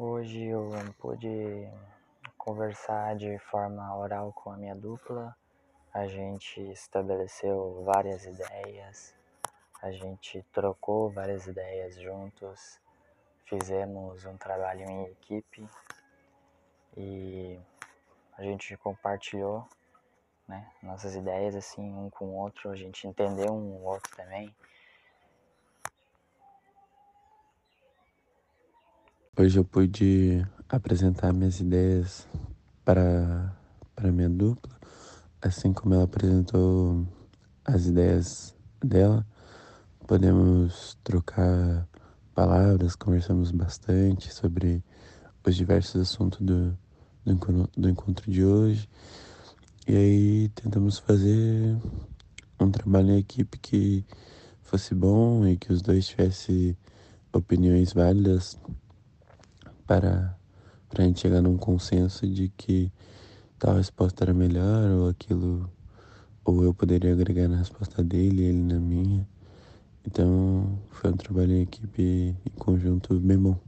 Hoje eu pude conversar de forma oral com a minha dupla. A gente estabeleceu várias ideias, a gente trocou várias ideias juntos, fizemos um trabalho em equipe e a gente compartilhou né, nossas ideias assim um com o outro, a gente entendeu um outro também. Hoje eu pude apresentar minhas ideias para, para minha dupla, assim como ela apresentou as ideias dela. Podemos trocar palavras, conversamos bastante sobre os diversos assuntos do, do, do encontro de hoje. E aí tentamos fazer um trabalho em equipe que fosse bom e que os dois tivessem opiniões válidas para, para a gente chegar num consenso de que tal resposta era melhor ou aquilo, ou eu poderia agregar na resposta dele ele na minha. Então foi um trabalho em equipe em conjunto bem bom.